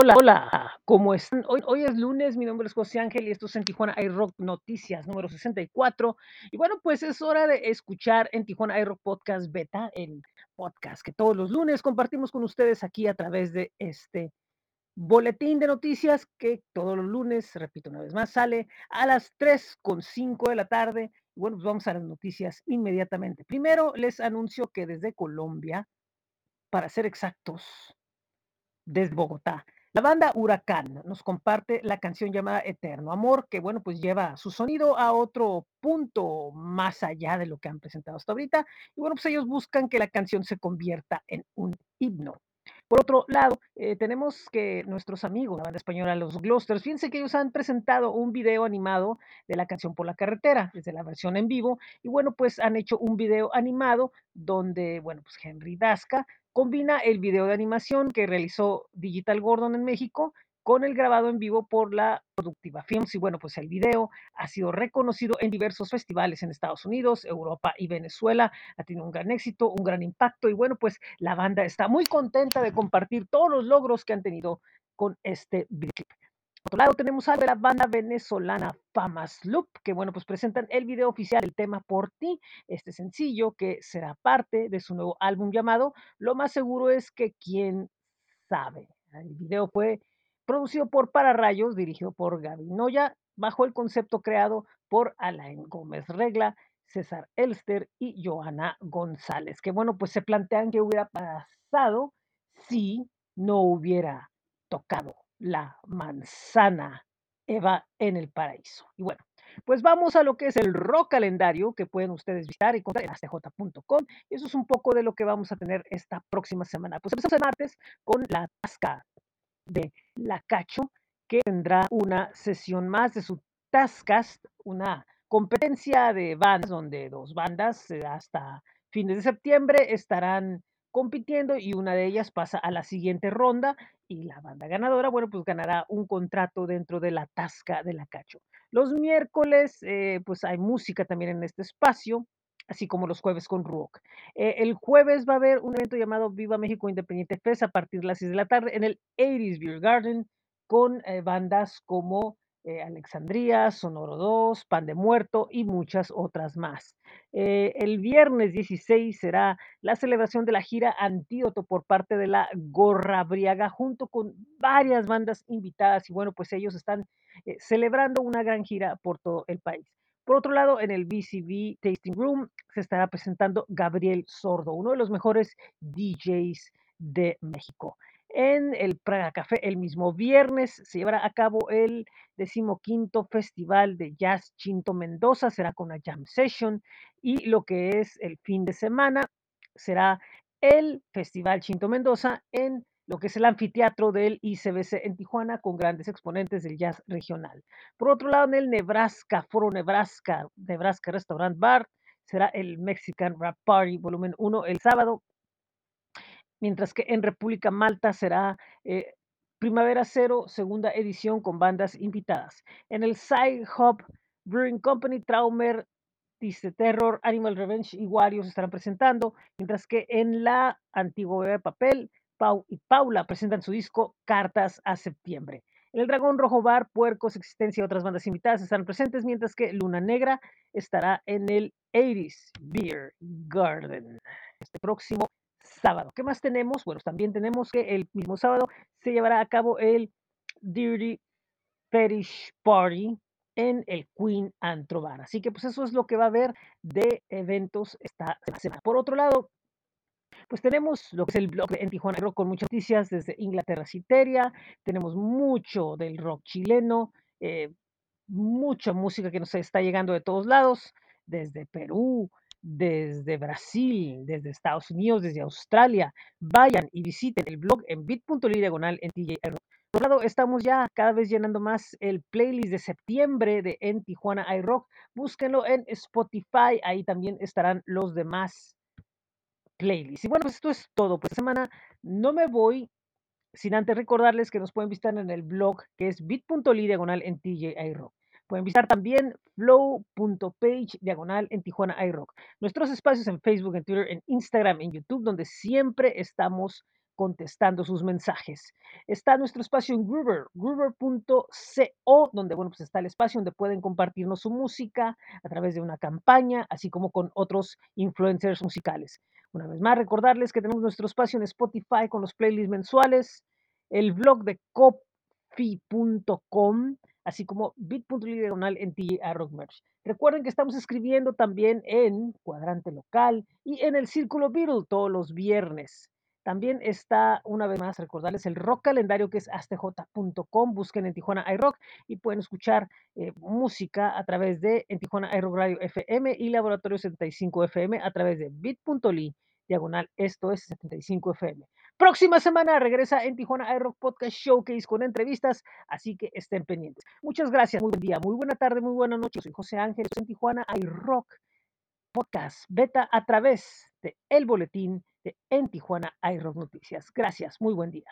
Hola, hola, ¿cómo están? Hoy, hoy es lunes, mi nombre es José Ángel y esto es en Tijuana iRock Noticias número 64. Y bueno, pues es hora de escuchar en Tijuana iRock Podcast Beta, el podcast que todos los lunes compartimos con ustedes aquí a través de este boletín de noticias que todos los lunes, repito una vez más, sale a las 3 con 5 de la tarde. Bueno, pues vamos a las noticias inmediatamente. Primero les anuncio que desde Colombia, para ser exactos, desde Bogotá. La banda Huracán nos comparte la canción llamada Eterno Amor, que bueno, pues lleva su sonido a otro punto más allá de lo que han presentado hasta ahorita. Y bueno, pues ellos buscan que la canción se convierta en un himno. Por otro lado, eh, tenemos que nuestros amigos, la banda española Los Glosters, fíjense que ellos han presentado un video animado de la canción Por la Carretera, desde la versión en vivo, y bueno, pues han hecho un video animado donde, bueno, pues Henry Dasca combina el video de animación que realizó Digital Gordon en México con el grabado en vivo por la Productiva Films. Y bueno, pues el video ha sido reconocido en diversos festivales en Estados Unidos, Europa y Venezuela. Ha tenido un gran éxito, un gran impacto. Y bueno, pues la banda está muy contenta de compartir todos los logros que han tenido con este videoclip. Por otro lado, tenemos a la banda venezolana Famas Loop, que bueno, pues presentan el video oficial del tema Por ti, este sencillo que será parte de su nuevo álbum llamado Lo más seguro es que quién sabe. El video fue producido por Pararrayos, dirigido por Gaby Noya, bajo el concepto creado por Alain Gómez Regla, César Elster y Joana González, que bueno, pues se plantean que hubiera pasado si no hubiera tocado la manzana Eva en el paraíso. Y bueno, pues vamos a lo que es el rock calendario que pueden ustedes visitar y encontrar en astj.com. Eso es un poco de lo que vamos a tener esta próxima semana. Pues empezamos el martes con la tasca de La Cacho, que tendrá una sesión más de su Tascast, una competencia de bandas donde dos bandas hasta fines de septiembre estarán compitiendo y una de ellas pasa a la siguiente ronda y la banda ganadora, bueno, pues ganará un contrato dentro de la tasca de la Cacho. Los miércoles, eh, pues hay música también en este espacio, así como los jueves con rock. Eh, el jueves va a haber un evento llamado Viva México Independiente Fest a partir de las 6 de la tarde en el 80s Beer Garden con eh, bandas como eh, Alexandria, Sonoro 2, Pan de Muerto y muchas otras más. El viernes 16 será la celebración de la gira Antídoto por parte de la Gorra Briaga junto con varias bandas invitadas y bueno, pues ellos están celebrando una gran gira por todo el país. Por otro lado, en el BCB Tasting Room se estará presentando Gabriel Sordo, uno de los mejores DJs de México. En el Praga Café el mismo viernes se llevará a cabo el decimoquinto Festival de Jazz Chinto Mendoza, será con una jam session y lo que es el fin de semana será el Festival Chinto Mendoza en lo que es el anfiteatro del ICBC en Tijuana con grandes exponentes del jazz regional. Por otro lado, en el Nebraska, Foro Nebraska, Nebraska Restaurant Bar, será el Mexican Rap Party volumen 1 el sábado mientras que en República Malta será eh, Primavera Cero, segunda edición con bandas invitadas. En el Side Hub Brewing Company, Traumer, Dice Terror, Animal Revenge y Wario se estarán presentando, mientras que en la antigua de papel, Pau y Paula presentan su disco Cartas a Septiembre. El Dragón Rojo Bar, Puercos, Existencia y otras bandas invitadas estarán presentes, mientras que Luna Negra estará en el 80s Beer Garden este próximo sábado. ¿Qué más tenemos? Bueno, también tenemos que el mismo sábado se llevará a cabo el Dirty Fetish Party en el Queen Antro Bar. Así que pues eso es lo que va a haber de eventos esta semana. Por otro lado, pues tenemos lo que es el blog en Tijuana Rock con muchas noticias desde Inglaterra Citeria, tenemos mucho del rock chileno, eh, mucha música que nos está llegando de todos lados, desde Perú, desde Brasil, desde Estados Unidos, desde Australia. Vayan y visiten el blog en bit.ly diagonal en TJ Por otro lado, estamos ya cada vez llenando más el playlist de septiembre de En Tijuana iRock. Búsquenlo en Spotify, ahí también estarán los demás playlists. Y bueno, pues esto es todo por esta semana. No me voy sin antes recordarles que nos pueden visitar en el blog que es bit.ly diagonal en TJ iRock. Pueden visitar también flow.page diagonal en Tijuana iRock. Nuestros espacios en Facebook, en Twitter, en Instagram, en YouTube, donde siempre estamos contestando sus mensajes. Está nuestro espacio en Groover, groover.co, donde bueno, pues está el espacio donde pueden compartirnos su música a través de una campaña, así como con otros influencers musicales. Una vez más, recordarles que tenemos nuestro espacio en Spotify con los playlists mensuales, el blog de coffee.com, así como bit.ly en Merch. Recuerden que estamos escribiendo también en Cuadrante Local y en el Círculo Beatle todos los viernes. También está, una vez más, recordarles el rock calendario que es astj.com. Busquen en Tijuana iRock y pueden escuchar eh, música a través de en Tijuana iRock Radio FM y Laboratorio 75 FM a través de bit.ly diagonal. Esto es 75 FM. Próxima semana regresa en Tijuana iRock Podcast Showcase con entrevistas, así que estén pendientes. Muchas gracias, muy buen día, muy buena tarde, muy buena noche. Soy José Ángel, en Tijuana iRock Podcast Beta a través de El Boletín En Tijuana iRock Noticias. Gracias, muy buen día.